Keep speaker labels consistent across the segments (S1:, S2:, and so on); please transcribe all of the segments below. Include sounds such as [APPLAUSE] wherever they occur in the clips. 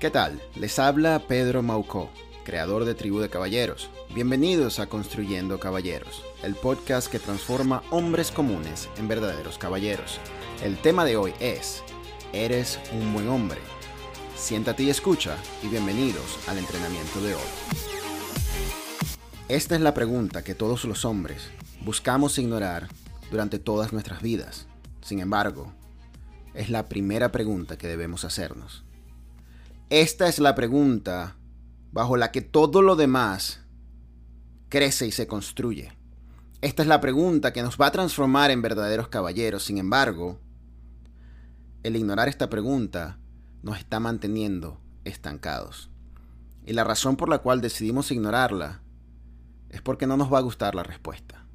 S1: ¿Qué tal? Les habla Pedro Maucó, creador de Tribu de Caballeros. Bienvenidos a Construyendo Caballeros, el podcast que transforma hombres comunes en verdaderos caballeros. El tema de hoy es, ¿eres un buen hombre? Siéntate y escucha y bienvenidos al entrenamiento de hoy. Esta es la pregunta que todos los hombres buscamos ignorar durante todas nuestras vidas. Sin embargo, es la primera pregunta que debemos hacernos. Esta es la pregunta bajo la que todo lo demás crece y se construye. Esta es la pregunta que nos va a transformar en verdaderos caballeros. Sin embargo, el ignorar esta pregunta nos está manteniendo estancados. Y la razón por la cual decidimos ignorarla es porque no nos va a gustar la respuesta.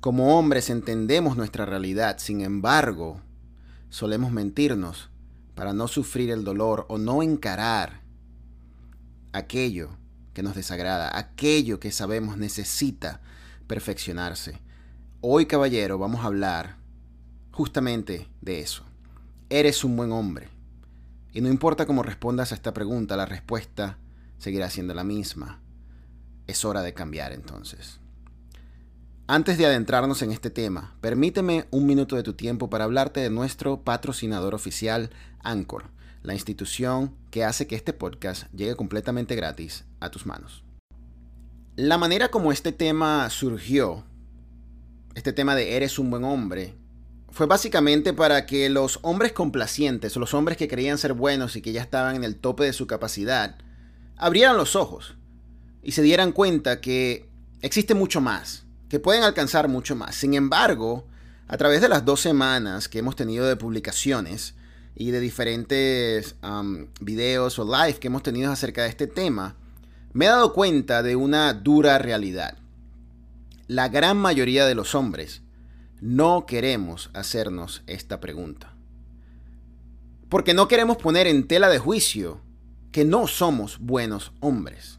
S1: Como hombres entendemos nuestra realidad, sin embargo, solemos mentirnos para no sufrir el dolor o no encarar aquello que nos desagrada, aquello que sabemos necesita perfeccionarse. Hoy, caballero, vamos a hablar justamente de eso. Eres un buen hombre. Y no importa cómo respondas a esta pregunta, la respuesta seguirá siendo la misma. Es hora de cambiar entonces. Antes de adentrarnos en este tema, permíteme un minuto de tu tiempo para hablarte de nuestro patrocinador oficial, Anchor, la institución que hace que este podcast llegue completamente gratis a tus manos. La manera como este tema surgió, este tema de eres un buen hombre, fue básicamente para que los hombres complacientes, los hombres que creían ser buenos y que ya estaban en el tope de su capacidad, abrieran los ojos y se dieran cuenta que existe mucho más que pueden alcanzar mucho más. Sin embargo, a través de las dos semanas que hemos tenido de publicaciones y de diferentes videos o live que hemos tenido acerca de este tema, me he dado cuenta de una dura realidad. La gran mayoría de los hombres no queremos hacernos esta pregunta. Porque no queremos poner en tela de juicio que no somos buenos hombres.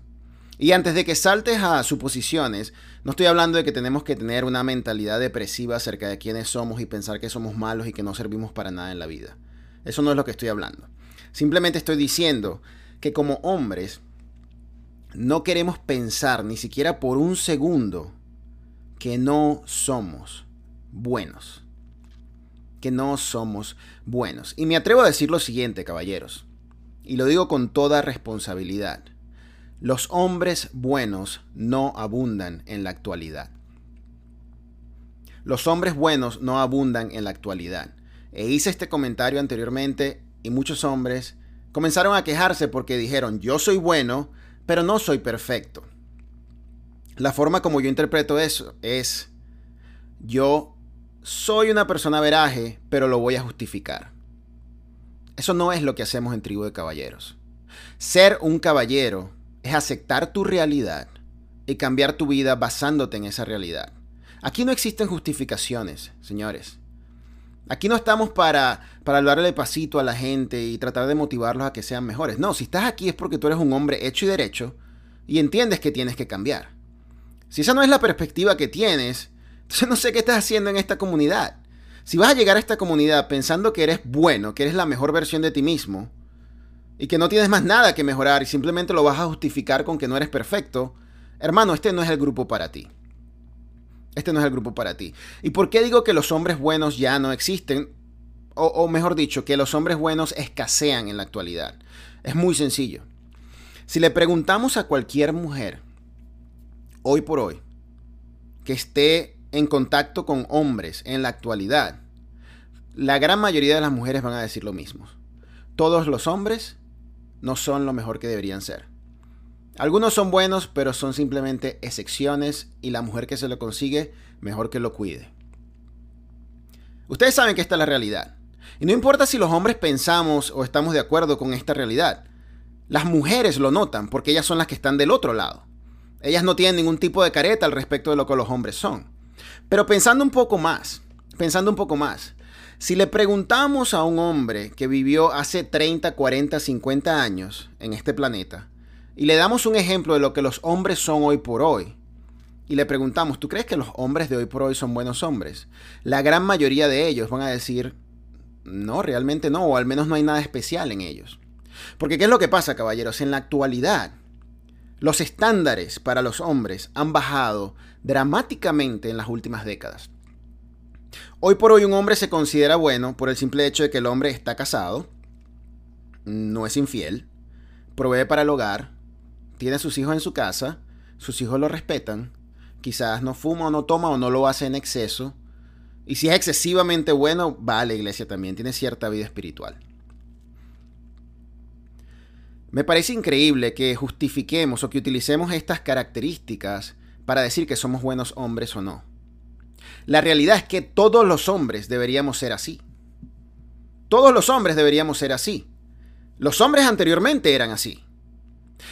S1: Y antes de que saltes a suposiciones, no estoy hablando de que tenemos que tener una mentalidad depresiva acerca de quiénes somos y pensar que somos malos y que no servimos para nada en la vida. Eso no es lo que estoy hablando. Simplemente estoy diciendo que como hombres no queremos pensar ni siquiera por un segundo que no somos buenos. Que no somos buenos. Y me atrevo a decir lo siguiente, caballeros. Y lo digo con toda responsabilidad. Los hombres buenos no abundan en la actualidad. Los hombres buenos no abundan en la actualidad. E hice este comentario anteriormente y muchos hombres comenzaron a quejarse porque dijeron, yo soy bueno, pero no soy perfecto. La forma como yo interpreto eso es, yo soy una persona veraje, pero lo voy a justificar. Eso no es lo que hacemos en Tribu de Caballeros. Ser un caballero es aceptar tu realidad y cambiar tu vida basándote en esa realidad. Aquí no existen justificaciones, señores. Aquí no estamos para, para darle pasito a la gente y tratar de motivarlos a que sean mejores. No, si estás aquí es porque tú eres un hombre hecho y derecho y entiendes que tienes que cambiar. Si esa no es la perspectiva que tienes, entonces no sé qué estás haciendo en esta comunidad. Si vas a llegar a esta comunidad pensando que eres bueno, que eres la mejor versión de ti mismo, y que no tienes más nada que mejorar y simplemente lo vas a justificar con que no eres perfecto, hermano, este no es el grupo para ti. Este no es el grupo para ti. ¿Y por qué digo que los hombres buenos ya no existen? O, o mejor dicho, que los hombres buenos escasean en la actualidad. Es muy sencillo. Si le preguntamos a cualquier mujer, hoy por hoy, que esté en contacto con hombres en la actualidad, la gran mayoría de las mujeres van a decir lo mismo. Todos los hombres no son lo mejor que deberían ser. Algunos son buenos, pero son simplemente excepciones y la mujer que se lo consigue, mejor que lo cuide. Ustedes saben que esta es la realidad. Y no importa si los hombres pensamos o estamos de acuerdo con esta realidad. Las mujeres lo notan porque ellas son las que están del otro lado. Ellas no tienen ningún tipo de careta al respecto de lo que los hombres son. Pero pensando un poco más, pensando un poco más, si le preguntamos a un hombre que vivió hace 30, 40, 50 años en este planeta y le damos un ejemplo de lo que los hombres son hoy por hoy, y le preguntamos, ¿tú crees que los hombres de hoy por hoy son buenos hombres? La gran mayoría de ellos van a decir, no, realmente no, o al menos no hay nada especial en ellos. Porque ¿qué es lo que pasa, caballeros? En la actualidad, los estándares para los hombres han bajado dramáticamente en las últimas décadas. Hoy por hoy un hombre se considera bueno por el simple hecho de que el hombre está casado, no es infiel, provee para el hogar, tiene a sus hijos en su casa, sus hijos lo respetan, quizás no fuma o no toma o no lo hace en exceso, y si es excesivamente bueno, va a la iglesia también, tiene cierta vida espiritual. Me parece increíble que justifiquemos o que utilicemos estas características para decir que somos buenos hombres o no. La realidad es que todos los hombres deberíamos ser así. Todos los hombres deberíamos ser así. Los hombres anteriormente eran así.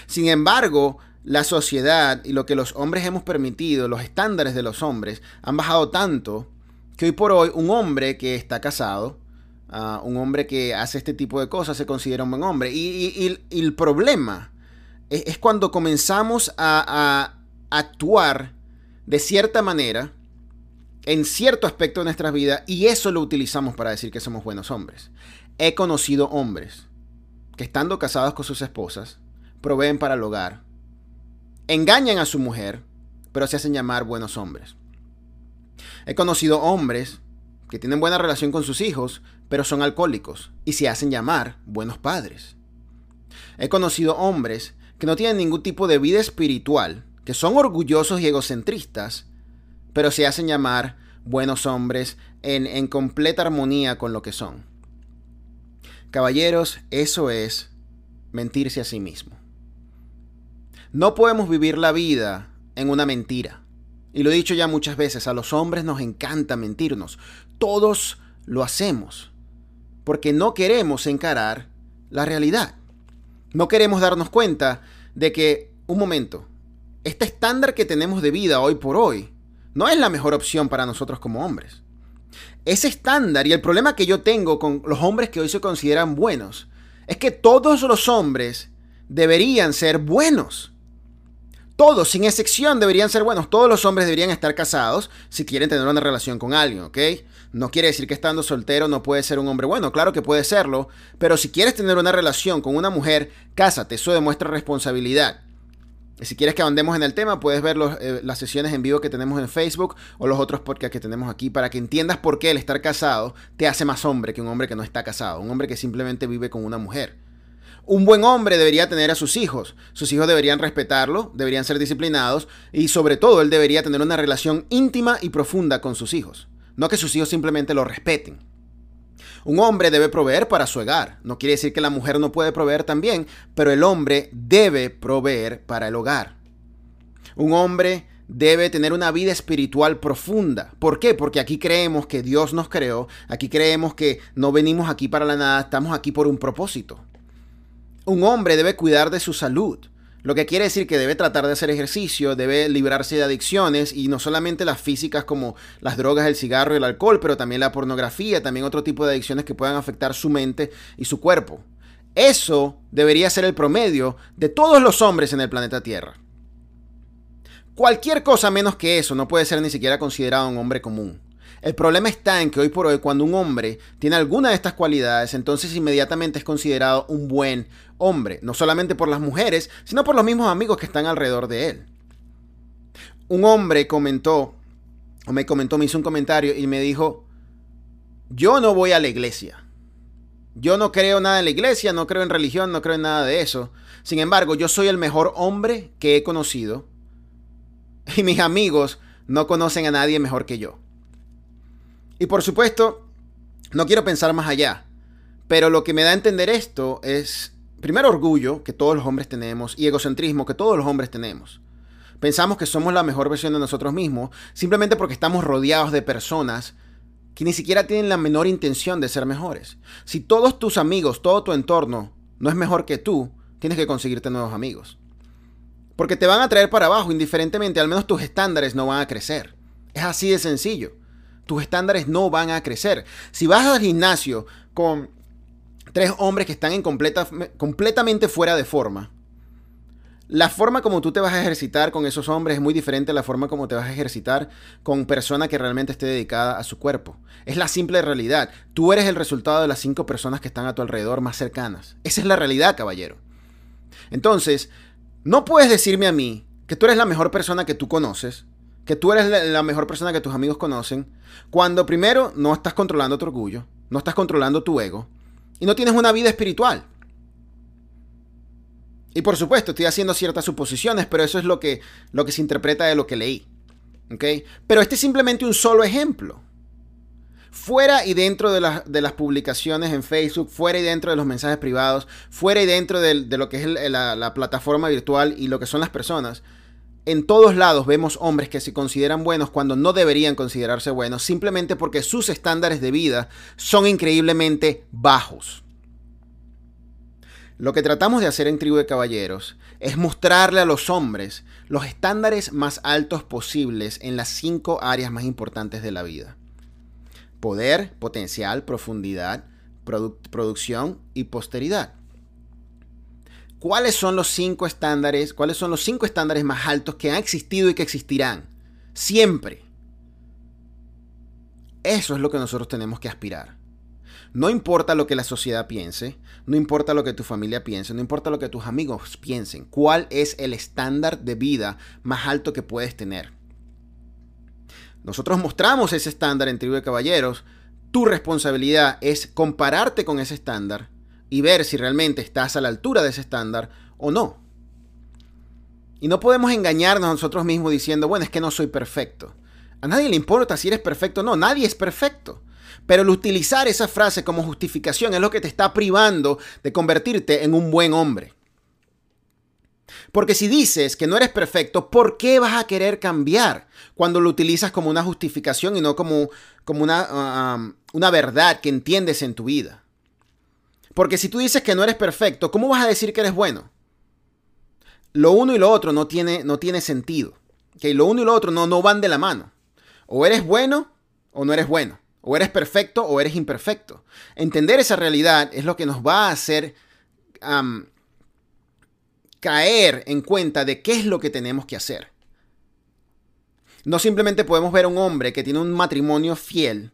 S1: Sin embargo, la sociedad y lo que los hombres hemos permitido, los estándares de los hombres, han bajado tanto que hoy por hoy un hombre que está casado, uh, un hombre que hace este tipo de cosas, se considera un buen hombre. Y, el problema es, cuando comenzamos a actuar de cierta manera en cierto aspecto de nuestras vidas y eso lo utilizamos para decir que somos buenos hombres. He conocido hombres que estando casados con sus esposas, proveen para el hogar, engañan a su mujer, pero se hacen llamar buenos hombres. He conocido hombres que tienen buena relación con sus hijos, pero son alcohólicos y se hacen llamar buenos padres. He conocido hombres que no tienen ningún tipo de vida espiritual, que son orgullosos y egocentristas, pero se hacen llamar buenos hombres en, en completa armonía con lo que son. Caballeros, eso es mentirse a sí mismo. No podemos vivir la vida en una mentira. Y lo he dicho ya muchas veces, a los hombres nos encanta mentirnos. Todos lo hacemos. Porque no queremos encarar la realidad. No queremos darnos cuenta de que, un momento, este estándar que tenemos de vida hoy por hoy no es la mejor opción para nosotros como hombres. Ese estándar y el problema que yo tengo con los hombres que hoy se consideran buenos es que todos los hombres deberían ser buenos. Todos, sin excepción, deberían ser buenos. Todos los hombres deberían estar casados si quieren tener una relación con alguien, ¿ok? No quiere decir que estando soltero no puede ser un hombre bueno. Claro que puede serlo. Pero si quieres tener una relación con una mujer, cásate. Eso demuestra responsabilidad. Si quieres que andemos en el tema, puedes ver eh, las sesiones en vivo que tenemos en Facebook o los otros podcasts que tenemos aquí para que entiendas por qué el estar casado te hace más hombre que un hombre que no está casado. Un hombre que simplemente vive con una mujer. Un buen hombre debería tener a sus hijos. Sus hijos deberían respetarlo, deberían ser disciplinados y sobre todo él debería tener una relación íntima y profunda con sus hijos. No que sus hijos simplemente lo respeten. Un hombre debe proveer para su hogar. No quiere decir que la mujer no puede proveer también, pero el hombre debe proveer para el hogar. Un hombre debe tener una vida espiritual profunda. ¿Por qué? Porque aquí creemos que Dios nos creó, aquí creemos que no venimos aquí para la nada, estamos aquí por un propósito. Un hombre debe cuidar de su salud, lo que quiere decir que debe tratar de hacer ejercicio, debe librarse de adicciones y no solamente las físicas como las drogas, el cigarro y el alcohol, pero también la pornografía, también otro tipo de adicciones que puedan afectar su mente y su cuerpo. Eso debería ser el promedio de todos los hombres en el planeta Tierra. Cualquier cosa menos que eso no puede ser ni siquiera considerado un hombre común. El problema está en que hoy por hoy cuando un hombre tiene alguna de estas cualidades, entonces inmediatamente es considerado un buen hombre, no solamente por las mujeres, sino por los mismos amigos que están alrededor de él. Un hombre comentó, o me comentó, me hizo un comentario y me dijo, yo no voy a la iglesia. Yo no creo nada en la iglesia, no creo en religión, no creo en nada de eso. Sin embargo, yo soy el mejor hombre que he conocido y mis amigos no conocen a nadie mejor que yo. Y por supuesto, no quiero pensar más allá, pero lo que me da a entender esto es, primero, orgullo que todos los hombres tenemos y egocentrismo que todos los hombres tenemos. Pensamos que somos la mejor versión de nosotros mismos simplemente porque estamos rodeados de personas que ni siquiera tienen la menor intención de ser mejores. Si todos tus amigos, todo tu entorno no es mejor que tú, tienes que conseguirte nuevos amigos. Porque te van a traer para abajo indiferentemente, al menos tus estándares no van a crecer. Es así de sencillo tus estándares no van a crecer. Si vas al gimnasio con tres hombres que están en completa, completamente fuera de forma, La forma como tú te vas a ejercitar con esos hombres es muy diferente a la forma como te vas a ejercitar con persona que realmente esté dedicada a su cuerpo. Es la simple realidad. Tú eres el resultado de las cinco personas que están a tu alrededor más cercanas. Esa es la realidad, caballero. Entonces, no puedes decirme a mí que tú eres la mejor persona que tú conoces, que tú eres la mejor persona que tus amigos conocen, cuando primero no estás controlando tu orgullo, no estás controlando tu ego y no tienes una vida espiritual. Y por supuesto, estoy haciendo ciertas suposiciones, pero eso es lo que, lo que se interpreta de lo que leí. Pero este es simplemente un solo ejemplo. Fuera y dentro de, las publicaciones en Facebook, fuera y dentro de los mensajes privados, fuera y dentro de, lo que es la plataforma virtual y lo que son las personas, en todos lados vemos hombres que se consideran buenos cuando no deberían considerarse buenos, simplemente porque sus estándares de vida son increíblemente bajos. Lo que tratamos de hacer en Tribu de Caballeros es mostrarle a los hombres los estándares más altos posibles en las cinco áreas más importantes de la vida. Poder, potencial, profundidad, producción y posteridad. ¿Cuáles son los cinco estándares? ¿Cuáles son los cinco estándares más altos que han existido y que existirán? Siempre. Eso es lo que nosotros tenemos que aspirar. No importa lo que la sociedad piense, no importa lo que tu familia piense, no importa lo que tus amigos piensen, cuál es el estándar de vida más alto que puedes tener. Nosotros mostramos ese estándar en Tribu de Caballeros. Tu responsabilidad es compararte con ese estándar y ver si realmente estás a la altura de ese estándar o no. Y no podemos engañarnos a nosotros mismos diciendo, bueno, es que no soy perfecto. A nadie le importa si eres perfecto o no, nadie es perfecto. Pero el utilizar esa frase como justificación es lo que te está privando de convertirte en un buen hombre. Porque si dices que no eres perfecto, ¿por qué vas a querer cambiar cuando lo utilizas como una justificación y no como, como una, ah, um, una verdad que entiendes en tu vida? Porque si tú dices que no eres perfecto, ¿cómo vas a decir que eres bueno? Lo uno y lo otro no tiene, no tiene sentido. ¿okay? Lo uno y lo otro no, no van de la mano. O eres bueno o no eres bueno. O eres perfecto o eres imperfecto. Entender esa realidad es lo que nos va a hacer caer en cuenta de qué es lo que tenemos que hacer. No simplemente podemos ver a un hombre que tiene un matrimonio fiel,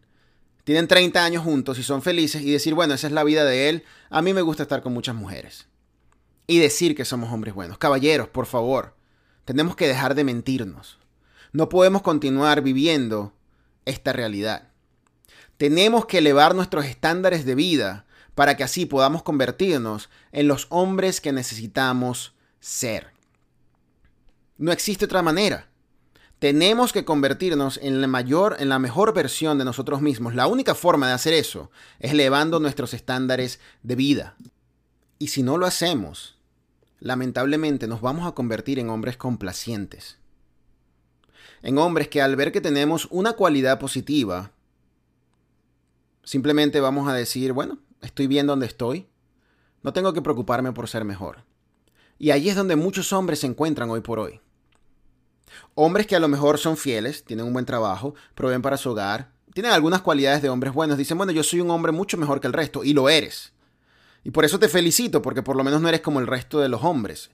S1: tienen 30 años juntos y son felices y decir, bueno, esa es la vida de él, a mí me gusta estar con muchas mujeres. Y decir que somos hombres buenos. Caballeros, por favor, tenemos que dejar de mentirnos. No podemos continuar viviendo esta realidad. Tenemos que elevar nuestros estándares de vida para que así podamos convertirnos en los hombres que necesitamos ser. No existe otra manera. Tenemos que convertirnos en la mayor, en la mejor versión de nosotros mismos. La única forma de hacer eso es elevando nuestros estándares de vida. Y si no lo hacemos, lamentablemente nos vamos a convertir en hombres complacientes. En hombres que al ver que tenemos una cualidad positiva, Simplemente vamos a decir, bueno, estoy bien donde estoy. No tengo que preocuparme por ser mejor. Y ahí es donde muchos hombres se encuentran hoy por hoy. Hombres que a lo mejor son fieles, tienen un buen trabajo, proveen para su hogar, tienen algunas cualidades de hombres buenos. Dicen, bueno, yo soy un hombre mucho mejor que el resto, y lo eres. Y por eso te felicito, porque por lo menos no eres como el resto de los hombres.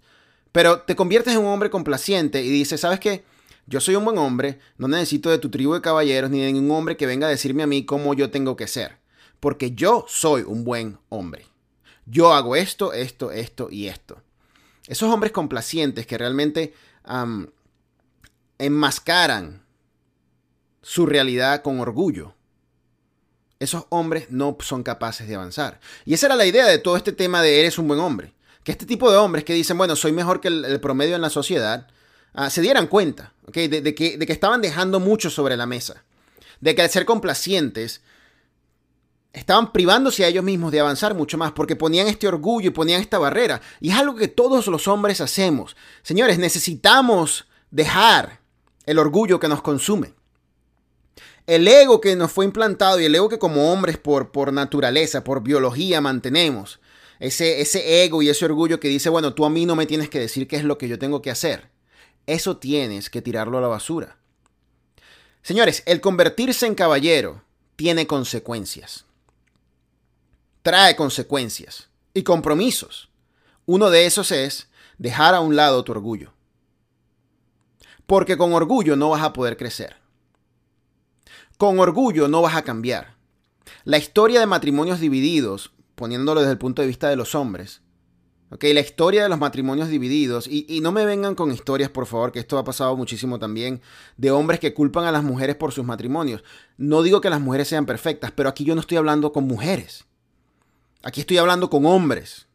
S1: Pero te conviertes en un hombre complaciente y dices, ¿sabes qué? Yo soy un buen hombre, no necesito de tu tribu de caballeros ni de ningún hombre que venga a decirme a mí cómo yo tengo que ser, porque yo soy un buen hombre. Yo hago esto, esto, esto y esto. Esos hombres complacientes que realmente enmascaran su realidad con orgullo. Esos hombres no son capaces de avanzar. Y esa era la idea de todo este tema de eres un buen hombre. Que este tipo de hombres que dicen, bueno, soy mejor que el promedio en la sociedad, Ah, se dieran cuenta de, que, de que estaban dejando mucho sobre la mesa. De que al ser complacientes, estaban privándose a ellos mismos de avanzar mucho más porque ponían este orgullo y ponían esta barrera. Y es algo que todos los hombres hacemos. Señores, necesitamos dejar el orgullo que nos consume. El ego que nos fue implantado y el ego que como hombres por, por naturaleza, por biología mantenemos. Ese, ese ego y ese orgullo que dice, bueno, tú a mí no me tienes que decir qué es lo que yo tengo que hacer. Eso tienes que tirarlo a la basura. Señores, el convertirse en caballero tiene consecuencias. Trae consecuencias y compromisos. Uno de esos es dejar a un lado tu orgullo. Porque con orgullo no vas a poder crecer. Con orgullo no vas a cambiar. La historia de matrimonios divididos, poniéndolo desde el punto de vista de los hombres, la historia de los matrimonios divididos, y, y, no me vengan con historias, por favor, que esto ha pasado muchísimo también, de hombres que culpan a las mujeres por sus matrimonios. No digo que las mujeres sean perfectas, pero aquí yo no estoy hablando con mujeres. Aquí estoy hablando con hombres.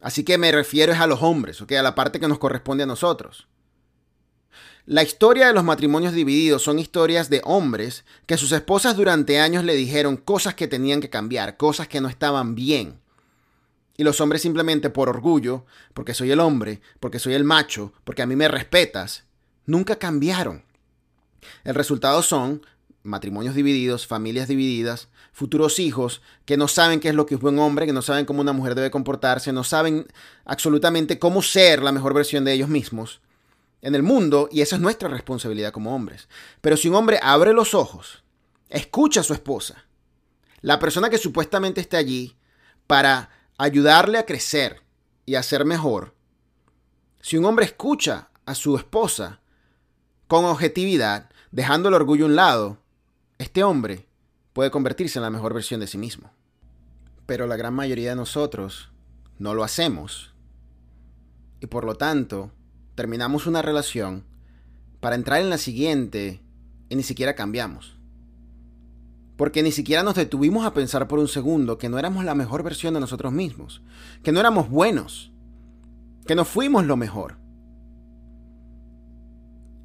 S1: Así que me refiero es a los hombres, ¿ok? A la parte que nos corresponde a nosotros. La historia de los matrimonios divididos son historias de hombres que sus esposas durante años le dijeron cosas que tenían que cambiar, cosas que no estaban bien. Y los hombres simplemente por orgullo, porque soy el hombre, porque soy el macho, porque a mí me respetas, nunca cambiaron. El resultado son matrimonios divididos, familias divididas, futuros hijos que no saben qué es lo que es buen hombre, que no saben cómo una mujer debe comportarse, no saben absolutamente cómo ser la mejor versión de ellos mismos en el mundo y esa es nuestra responsabilidad como hombres. Pero si un hombre abre los ojos, escucha a su esposa, la persona que supuestamente está allí para ayudarle a crecer y a ser mejor, si un hombre escucha a su esposa con objetividad, dejando el orgullo a un lado, este hombre puede convertirse en la mejor versión de sí mismo. Pero la gran mayoría de nosotros no lo hacemos. Y por lo tanto, terminamos una relación para entrar en la siguiente y ni siquiera cambiamos. Porque ni siquiera nos detuvimos a pensar por un segundo que no éramos la mejor versión de nosotros mismos, que no éramos buenos, que no fuimos lo mejor.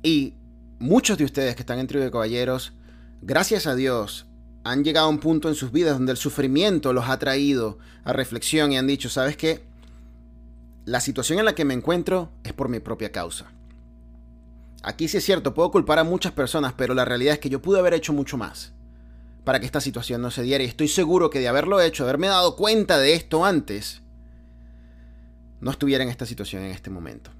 S1: Y muchos de ustedes que están en Trío de Caballeros, gracias a Dios, han llegado a un punto en sus vidas donde el sufrimiento los ha traído a reflexión y han dicho, ¿sabes qué? La situación en la que me encuentro es por mi propia causa. Aquí sí es cierto, puedo culpar a muchas personas, pero la realidad es que yo pude haber hecho mucho más para que esta situación no se diera. Y estoy seguro que de haberlo hecho, haberme dado cuenta de esto antes, no estuviera en esta situación en este momento.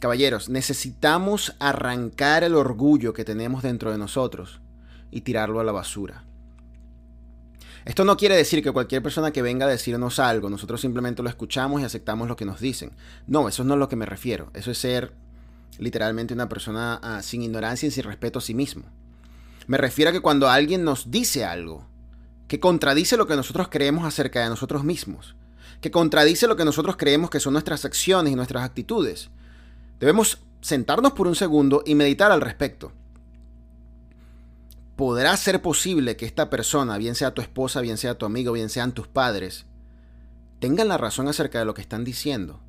S1: Caballeros, necesitamos arrancar el orgullo que tenemos dentro de nosotros y tirarlo a la basura. Esto no quiere decir que cualquier persona que venga a decirnos algo, nosotros simplemente lo escuchamos y aceptamos lo que nos dicen. No, eso no es lo que me refiero. Eso es ser literalmente una persona ah, sin ignorancia y sin respeto a sí mismo. Me refiero a que cuando alguien nos dice algo que contradice lo que nosotros creemos acerca de nosotros mismos, que contradice lo que nosotros creemos que son nuestras acciones y nuestras actitudes, debemos sentarnos por un segundo y meditar al respecto. ¿Podrá ser posible que esta persona, bien sea tu esposa, bien sea tu amigo, bien sean tus padres, tengan la razón acerca de lo que están diciendo?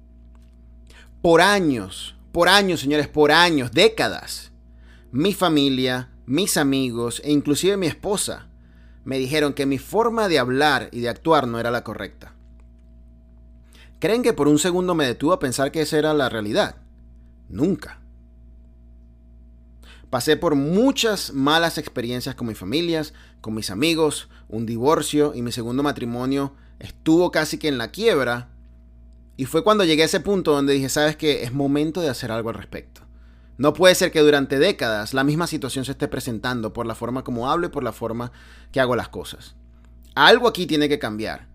S1: Por años, por años, señores, por años, décadas, mi familia, mis amigos e inclusive mi esposa me dijeron que mi forma de hablar y de actuar no era la correcta. ¿Creen que por un segundo me detuvo a pensar que esa era la realidad? Nunca. Pasé por muchas malas experiencias con mis familias, con mis amigos, un divorcio y mi segundo matrimonio estuvo casi que en la quiebra. Y fue cuando llegué a ese punto donde dije, sabes que es momento de hacer algo al respecto. No puede ser que durante décadas la misma situación se esté presentando por la forma como hablo y por la forma que hago las cosas. Algo aquí tiene que cambiar.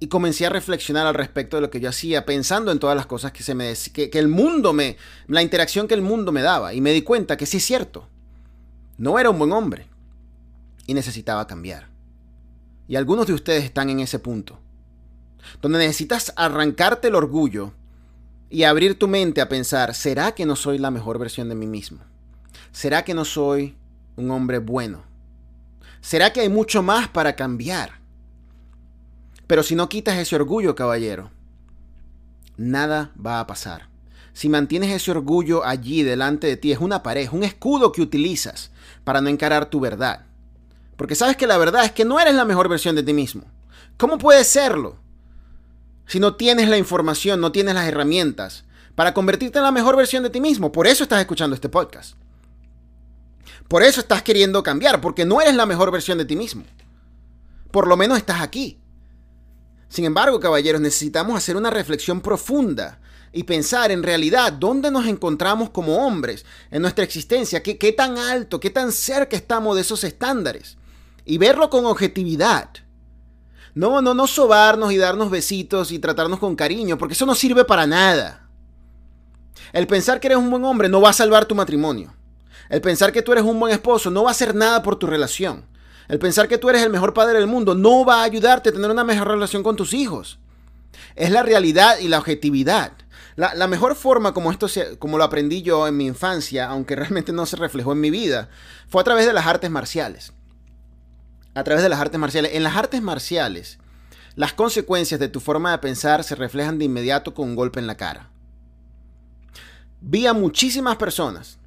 S1: Y comencé a reflexionar al respecto de lo que yo hacía, pensando en todas las cosas que se me que, que el mundo me la interacción que el mundo me daba y me di cuenta que sí es cierto. No era un buen hombre y necesitaba cambiar. Y algunos de ustedes están en ese punto, donde necesitas arrancarte el orgullo y abrir tu mente a pensar, ¿será que no soy la mejor versión de mí mismo? ¿Será que no soy un hombre bueno? ¿Será que hay mucho más para cambiar? Pero si no quitas ese orgullo, caballero, nada va a pasar. Si mantienes ese orgullo allí delante de ti, es una pared, un escudo que utilizas para no encarar tu verdad. Porque sabes que la verdad es que no eres la mejor versión de ti mismo. ¿Cómo puedes serlo? si no tienes la información, no tienes las herramientas para convertirte en la mejor versión de ti mismo. Por eso estás escuchando este podcast. Por eso estás queriendo cambiar, porque no eres la mejor versión de ti mismo. Por lo menos estás aquí. Sin embargo, caballeros, necesitamos hacer una reflexión profunda y pensar en realidad dónde nos encontramos como hombres en nuestra existencia, qué, tan alto, qué tan cerca estamos de esos estándares y verlo con objetividad. No, no, no sobarnos y darnos besitos y tratarnos con cariño, porque eso no sirve para nada. El pensar que eres un buen hombre no va a salvar tu matrimonio. El pensar que tú eres un buen esposo no va a hacer nada por tu relación. El pensar que tú eres el mejor padre del mundo no va a ayudarte a tener una mejor relación con tus hijos. Es la realidad y la objetividad. La, mejor forma como esto como lo aprendí yo en mi infancia, aunque realmente no se reflejó en mi vida, fue a través de las artes marciales. A través de las artes marciales. En las artes marciales, las consecuencias de tu forma de pensar se reflejan de inmediato con un golpe en la cara. Vi a muchísimas personas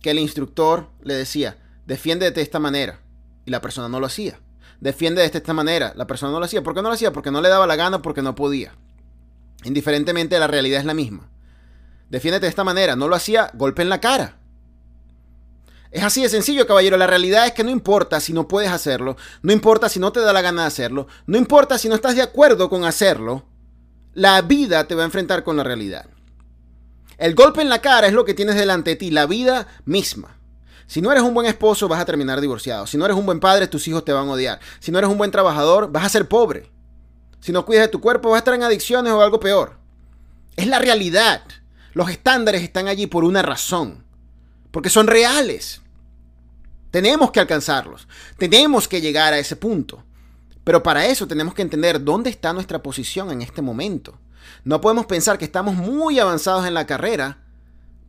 S1: que el instructor le decía, defiéndete de esta manera, la persona no lo hacía. Defiende de esta manera, la persona no lo hacía. ¿Por qué no lo hacía? Porque no le daba la gana, porque no podía. Indiferentemente, la realidad es la misma. Defiéndete de esta manera, no lo hacía, golpe en la cara. Es así de sencillo, caballero. La realidad es que no importa si no puedes hacerlo, no importa si no te da la gana de hacerlo, no importa si no estás de acuerdo con hacerlo, la vida te va a enfrentar con la realidad. El golpe en la cara es lo que tienes delante de ti, la vida misma. Si no eres un buen esposo, vas a terminar divorciado. Si no eres un buen padre, tus hijos te van a odiar. Si no eres un buen trabajador, vas a ser pobre. Si no cuidas de tu cuerpo, vas a estar en adicciones o algo peor. Es la realidad. Los estándares están allí por una razón. Porque son reales. Tenemos que alcanzarlos. Tenemos que llegar a ese punto. Pero para eso tenemos que entender dónde está nuestra posición en este momento. No podemos pensar que estamos muy avanzados en la carrera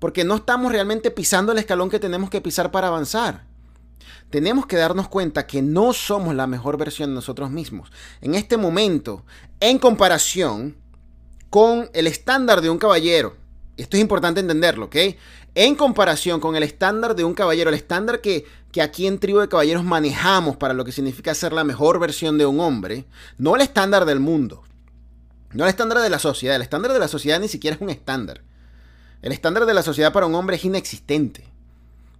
S1: porque no estamos realmente pisando el escalón que tenemos que pisar para avanzar. Tenemos que darnos cuenta que no somos la mejor versión de nosotros mismos. En este momento, en comparación con el estándar de un caballero, esto es importante entenderlo, ¿ok? En comparación con el estándar de un caballero, el estándar que, que aquí en Tribu de Caballeros manejamos para lo que significa ser la mejor versión de un hombre, no el estándar del mundo, no el estándar de la sociedad. El estándar de la sociedad ni siquiera es un estándar. El estándar de la sociedad para un hombre es inexistente.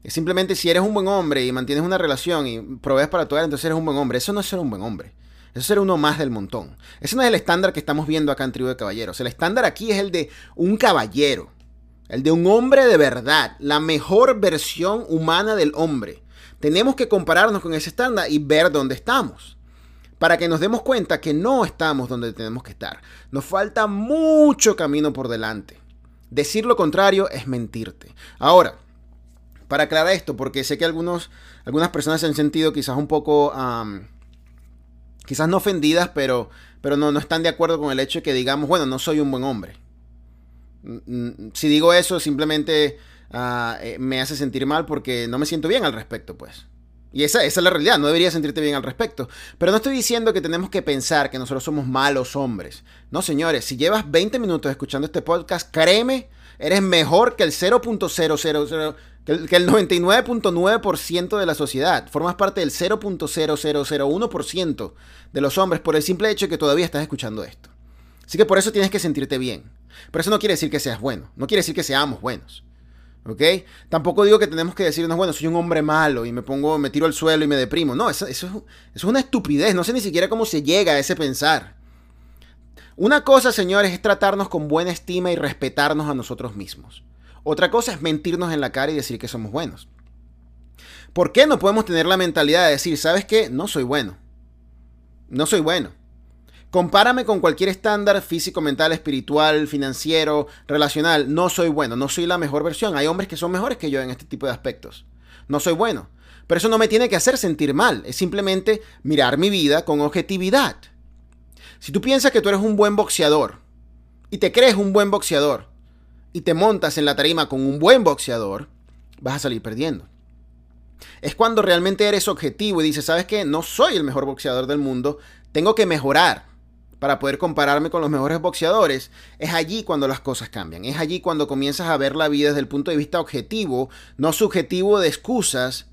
S1: Es simplemente si eres un buen hombre y mantienes una relación y provees para tu entonces eres un buen hombre. Eso no es ser un buen hombre. Eso es ser uno más del montón. Ese no es el estándar que estamos viendo acá en Tribu de Caballeros. El estándar aquí es el de un caballero. El de un hombre de verdad. La mejor versión humana del hombre. Tenemos que compararnos con ese estándar y ver dónde estamos para que nos demos cuenta que no estamos donde tenemos que estar. Nos falta mucho camino por delante. Decir lo contrario es mentirte. Ahora, para aclarar esto, porque sé que algunos, algunas personas se han sentido quizás un poco, quizás no ofendidas, pero, pero no, no están de acuerdo con el hecho de que digamos, bueno, no soy un buen hombre. Si digo eso, simplemente eh, me hace sentir mal porque no me siento bien al respecto, pues. Y esa, es la realidad, no deberías sentirte bien al respecto. Pero no estoy diciendo que tenemos que pensar que nosotros somos malos hombres. No, señores, si llevas 20 minutos escuchando este podcast, créeme, eres mejor que el 0.000, que el, que el 99.9% de la sociedad. Formas parte del 0.0001% de los hombres por el simple hecho de que todavía estás escuchando esto. Así que por eso tienes que sentirte bien. Pero eso no quiere decir que seas bueno, no quiere decir que seamos buenos. ¿Ok? Tampoco digo que tenemos que decirnos, bueno, soy un hombre malo y me pongo, me tiro al suelo y me deprimo. No, eso, eso, es una estupidez. No sé ni siquiera cómo se llega a ese pensar. Una cosa, señores, es tratarnos con buena estima y respetarnos a nosotros mismos. Otra cosa es mentirnos en la cara y decir que somos buenos. ¿Por qué no podemos tener la mentalidad de decir, ¿sabes qué? No soy bueno. No soy bueno. Compárame con cualquier estándar físico, mental, espiritual, financiero, relacional. No soy bueno, no soy la mejor versión. Hay hombres que son mejores que yo en este tipo de aspectos. No soy bueno. Pero eso no me tiene que hacer sentir mal. Es simplemente mirar mi vida con objetividad. Si tú piensas que tú eres un buen boxeador y te crees un buen boxeador y te montas en la tarima con un buen boxeador, vas a salir perdiendo. Es cuando realmente eres objetivo y dices, ¿sabes qué? No soy el mejor boxeador del mundo, tengo que mejorar para poder compararme con los mejores boxeadores, es allí cuando las cosas cambian. Es allí cuando comienzas a ver la vida desde el punto de vista objetivo, no subjetivo de excusas,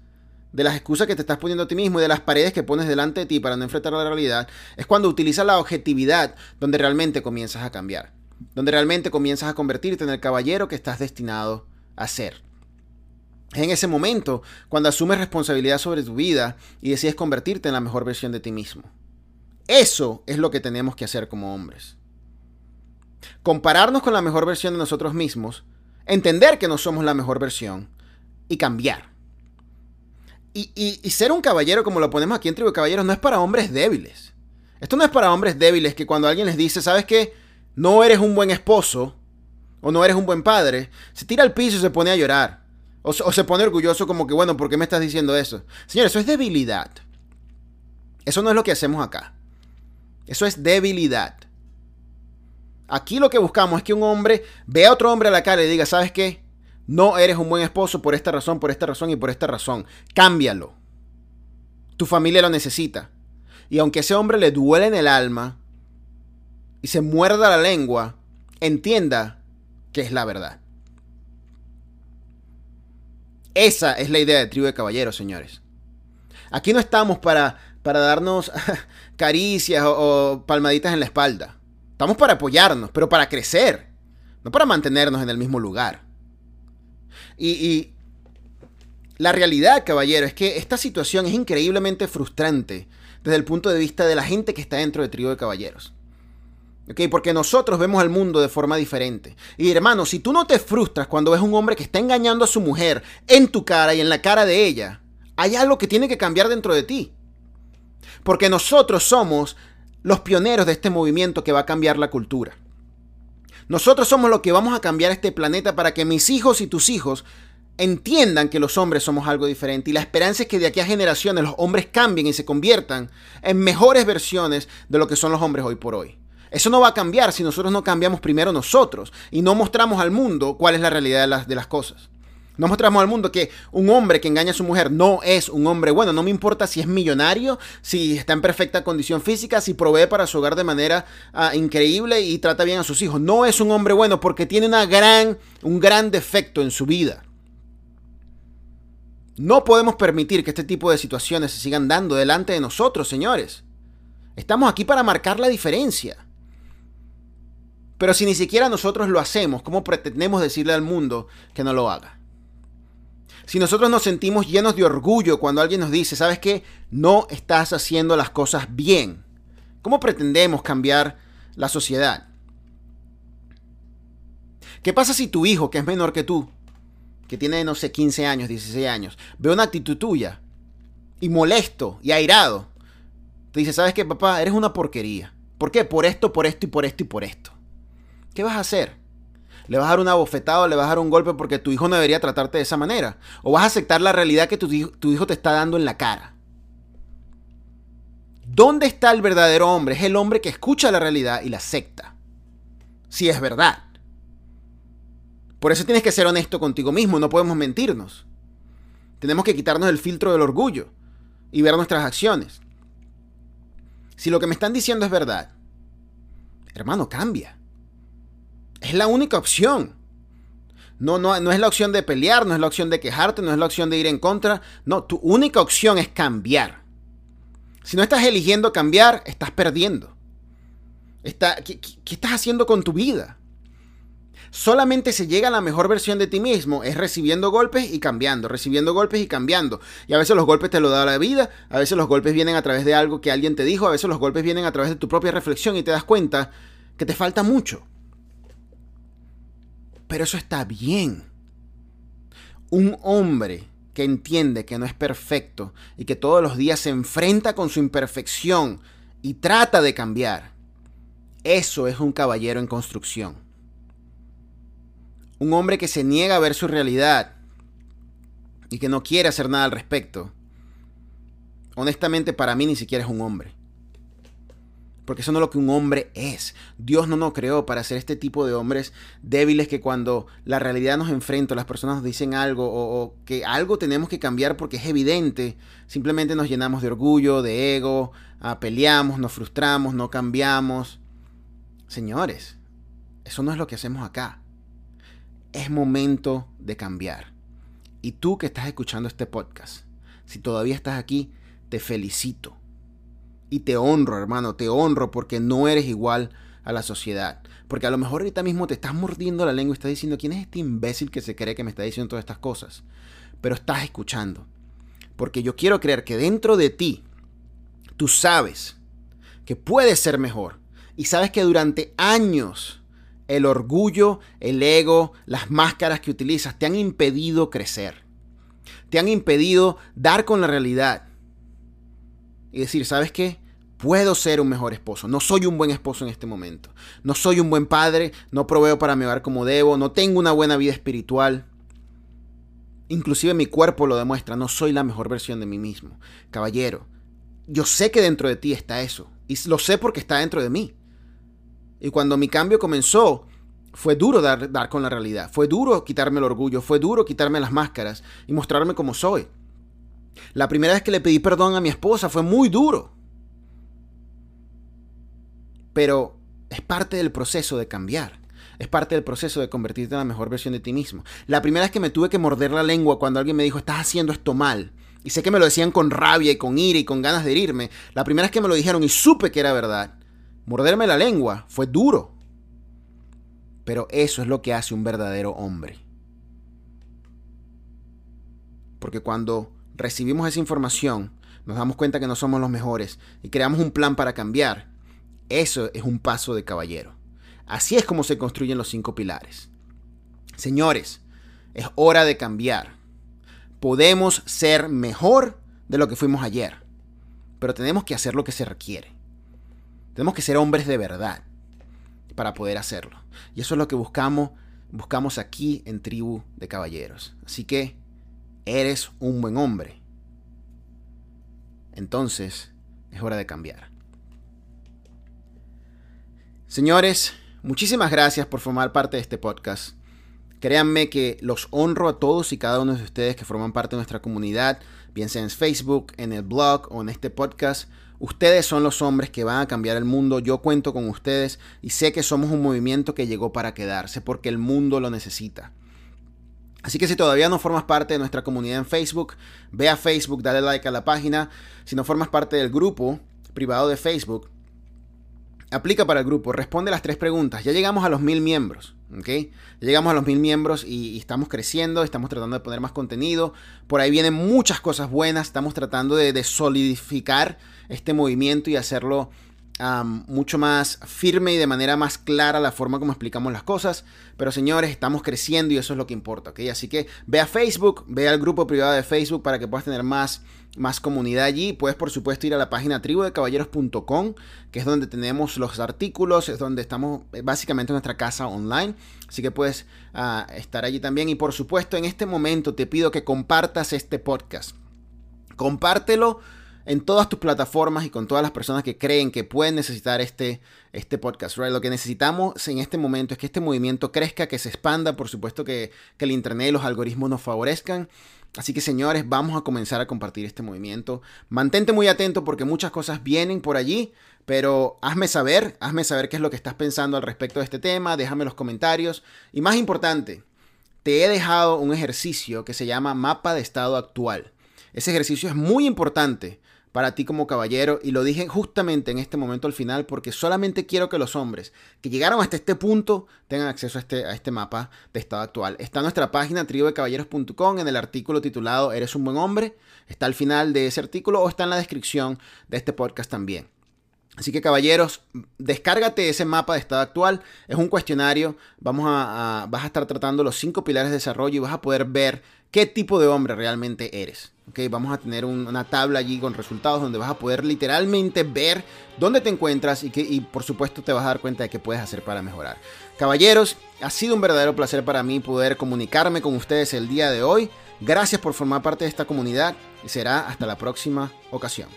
S1: de las excusas que te estás poniendo a ti mismo y de las paredes que pones delante de ti para no enfrentar la realidad. Es cuando utilizas la objetividad donde realmente comienzas a cambiar. Donde realmente comienzas a convertirte en el caballero que estás destinado a ser. Es en ese momento cuando asumes responsabilidad sobre tu vida y decides convertirte en la mejor versión de ti mismo. Eso es lo que tenemos que hacer como hombres. Compararnos con la mejor versión de nosotros mismos, entender que no somos la mejor versión y cambiar. Y, ser un caballero, como lo ponemos aquí en Tribu de Caballeros, no es para hombres débiles. Esto no es para hombres débiles que cuando alguien les dice, ¿sabes qué? No eres un buen esposo o no eres un buen padre, se tira al piso y se pone a llorar. O, o se pone orgulloso como que, bueno, ¿por qué me estás diciendo eso? Señores, eso es debilidad. Eso no es lo que hacemos acá. Eso es debilidad. Aquí lo que buscamos es que un hombre vea a otro hombre a la cara y diga, ¿sabes qué? No eres un buen esposo por esta razón, por esta razón y por esta razón. Cámbialo. Tu familia lo necesita. Y aunque ese hombre le duele en el alma y se muerda la lengua, entienda que es la verdad. Esa es la idea de tribu de caballeros, señores. Aquí no estamos para, para darnos [LAUGHS] caricias o, palmaditas en la espalda. Estamos para apoyarnos, pero para crecer, no para mantenernos en el mismo lugar. Y, la realidad, caballero, es que esta situación es increíblemente frustrante desde el punto de vista de la gente que está dentro del trío de caballeros. Porque nosotros vemos el mundo de forma diferente. Y hermano, si tú no te frustras cuando ves un hombre que está engañando a su mujer en tu cara y en la cara de ella, hay algo que tiene que cambiar dentro de ti. Porque nosotros somos los pioneros de este movimiento que va a cambiar la cultura. Nosotros somos los que vamos a cambiar este planeta para que mis hijos y tus hijos entiendan que los hombres somos algo diferente. Y la esperanza es que de aquí a generaciones los hombres cambien y se conviertan en mejores versiones de lo que son los hombres hoy por hoy. Eso no va a cambiar si nosotros no cambiamos primero nosotros y no mostramos al mundo cuál es la realidad de las, de las cosas. No mostramos al mundo que un hombre que engaña a su mujer no es un hombre bueno. No me importa si es millonario, si está en perfecta condición física, si provee para su hogar de manera uh, increíble y trata bien a sus hijos. No es un hombre bueno porque tiene una gran, un gran defecto en su vida. No podemos permitir que este tipo de situaciones se sigan dando delante de nosotros, señores. Estamos aquí para marcar la diferencia. Pero si ni siquiera nosotros lo hacemos, ¿cómo pretendemos decirle al mundo que no lo haga? Si nosotros nos sentimos llenos de orgullo cuando alguien nos dice, ¿sabes qué? No estás haciendo las cosas bien. ¿Cómo pretendemos cambiar la sociedad? ¿Qué pasa si tu hijo, que es menor que tú, que tiene, no sé, 15 años, 16 años, ve una actitud tuya y molesto y airado? Te dice, ¿sabes qué, papá? Eres una porquería. ¿Por qué? Por esto, por esto y por esto y por esto. ¿Qué vas a hacer? Le vas a dar una bofetada o le vas a dar un golpe porque tu hijo no debería tratarte de esa manera. O vas a aceptar la realidad que tu tu hijo te está dando en la cara. ¿Dónde está el verdadero hombre? Es el hombre que escucha la realidad y la acepta. Si es verdad. Por eso tienes que ser honesto contigo mismo, no podemos mentirnos. Tenemos que quitarnos el filtro del orgullo y ver nuestras acciones. Si lo que me están diciendo es verdad, hermano, cambia. Es la única opción. No, no, no es la opción de pelear, no es la opción de quejarte, no es la opción de ir en contra. No, tu única opción es cambiar. Si no estás eligiendo cambiar, estás perdiendo. ¿qué, ¿Qué estás haciendo con tu vida? Solamente se llega a la mejor versión de ti mismo es recibiendo golpes y cambiando, recibiendo golpes y cambiando. Y a veces los golpes te lo da la vida, a veces los golpes vienen a través de algo que alguien te dijo, a veces los golpes vienen a través de tu propia reflexión y te das cuenta que te falta mucho. Pero eso está bien. Un hombre que entiende que no es perfecto y que todos los días se enfrenta con su imperfección y trata de cambiar, eso es un caballero en construcción. Un hombre que se niega a ver su realidad y que no quiere hacer nada al respecto. Honestamente para mí ni siquiera es un hombre. Porque eso no es lo que un hombre es. Dios no nos creó para ser este tipo de hombres débiles que cuando la realidad nos enfrenta, las personas nos dicen algo o, que algo tenemos que cambiar porque es evidente, simplemente nos llenamos de orgullo, de ego, ah, peleamos, nos frustramos, no cambiamos. Señores, eso no es lo que hacemos acá. Es momento de cambiar. Y tú que estás escuchando este podcast, si todavía estás aquí, te felicito y te honro, hermano, te honro porque no eres igual a la sociedad. Porque a lo mejor ahorita mismo te estás mordiendo la lengua y estás diciendo, ¿quién es este imbécil que se cree que me está diciendo todas estas cosas? Pero estás escuchando. Porque yo quiero creer que dentro de ti, tú sabes que puedes ser mejor. Y sabes que durante años el orgullo, el ego, las máscaras que utilizas te han impedido crecer. Te han impedido dar con la realidad y decir, ¿sabes qué? Puedo ser un mejor esposo. No soy un buen esposo en este momento. No soy un buen padre. No proveo para mi hogar como debo. No tengo una buena vida espiritual. Inclusive mi cuerpo lo demuestra. No soy la mejor versión de mí mismo. Caballero, yo sé que dentro de ti está eso. Y lo sé porque está dentro de mí. Y cuando mi cambio comenzó, fue duro dar, dar con la realidad. Fue duro quitarme el orgullo. Fue duro quitarme las máscaras y mostrarme como soy. La primera vez que le pedí perdón a mi esposa fue muy duro. Pero es parte del proceso de cambiar. Es parte del proceso de convertirte en la mejor versión de ti mismo. La primera vez que me tuve que morder la lengua cuando alguien me dijo, estás haciendo esto mal. Y sé que me lo decían con rabia y con ira y con ganas de herirme. La primera vez que me lo dijeron y supe que era verdad. Morderme la lengua fue duro. Pero eso es lo que hace un verdadero hombre. Porque cuando recibimos esa información, nos damos cuenta que no somos los mejores y creamos un plan para cambiar, eso es un paso de caballero. Así es como se construyen los cinco pilares. Señores, es hora de cambiar. Podemos ser mejor de lo que fuimos ayer, pero tenemos que hacer lo que se requiere. Tenemos que ser hombres de verdad para poder hacerlo. Y eso es lo que buscamos, buscamos aquí en Tribu de Caballeros. Así que eres un buen hombre. Entonces es hora de cambiar. Señores, muchísimas gracias por formar parte de este podcast. Créanme que los honro a todos y cada uno de ustedes que forman parte de nuestra comunidad, bien sea en Facebook, en el blog o en este podcast. Ustedes son los hombres que van a cambiar el mundo. Yo cuento con ustedes y sé que somos un movimiento que llegó para quedarse porque el mundo lo necesita. Así que si todavía no formas parte de nuestra comunidad en Facebook, ve a Facebook, dale like a la página. Si no formas parte del grupo privado de Facebook, aplica para el grupo, responde las tres preguntas. Ya llegamos a los mil miembros, ¿ok? Ya llegamos a los mil miembros y, estamos creciendo, estamos tratando de poner más contenido. Por ahí vienen muchas cosas buenas, estamos tratando de, solidificar este movimiento y hacerlo mucho más firme y de manera más clara la forma como explicamos las cosas. Pero señores, estamos creciendo y eso es lo que importa, ¿ok? Así que ve a Facebook, ve al grupo privado de Facebook para que puedas tener más más comunidad allí. Puedes, por supuesto, ir a la página tribudecaballeros.com, que es donde tenemos los artículos, es donde estamos eh, básicamente en nuestra casa online. Así que puedes ah, estar allí también. Y por supuesto, en este momento te pido que compartas este podcast. Compártelo en todas tus plataformas y con todas las personas que creen que pueden necesitar este, este podcast. Lo que necesitamos en este momento es que este movimiento crezca, que se expanda, por supuesto que, que el Internet y los algoritmos nos favorezcan. Así que señores, vamos a comenzar a compartir este movimiento. Mantente muy atento porque muchas cosas vienen por allí, pero hazme saber, hazme saber qué es lo que estás pensando al respecto de este tema, déjame los comentarios. Y más importante, te he dejado un ejercicio que se llama mapa de estado actual. Ese ejercicio es muy importante para ti como caballero y lo dije justamente en este momento al final porque solamente quiero que los hombres que llegaron hasta este punto tengan acceso a este, a este mapa de estado actual. Está en nuestra página triodecaballeros.com en el artículo titulado ¿Eres un buen hombre? Está al final de ese artículo o está en la descripción de este podcast también. Así que caballeros, descárgate ese mapa de estado actual. Es un cuestionario. Vamos a, vas a estar tratando los cinco pilares de desarrollo y vas a poder ver qué tipo de hombre realmente eres. Okay, vamos a tener una tabla allí con resultados donde vas a poder literalmente ver dónde te encuentras y, que, y por supuesto te vas a dar cuenta de qué puedes hacer para mejorar. Caballeros, ha sido un verdadero placer para mí poder comunicarme con ustedes el día de hoy. Gracias por formar parte de esta comunidad y será hasta la próxima ocasión.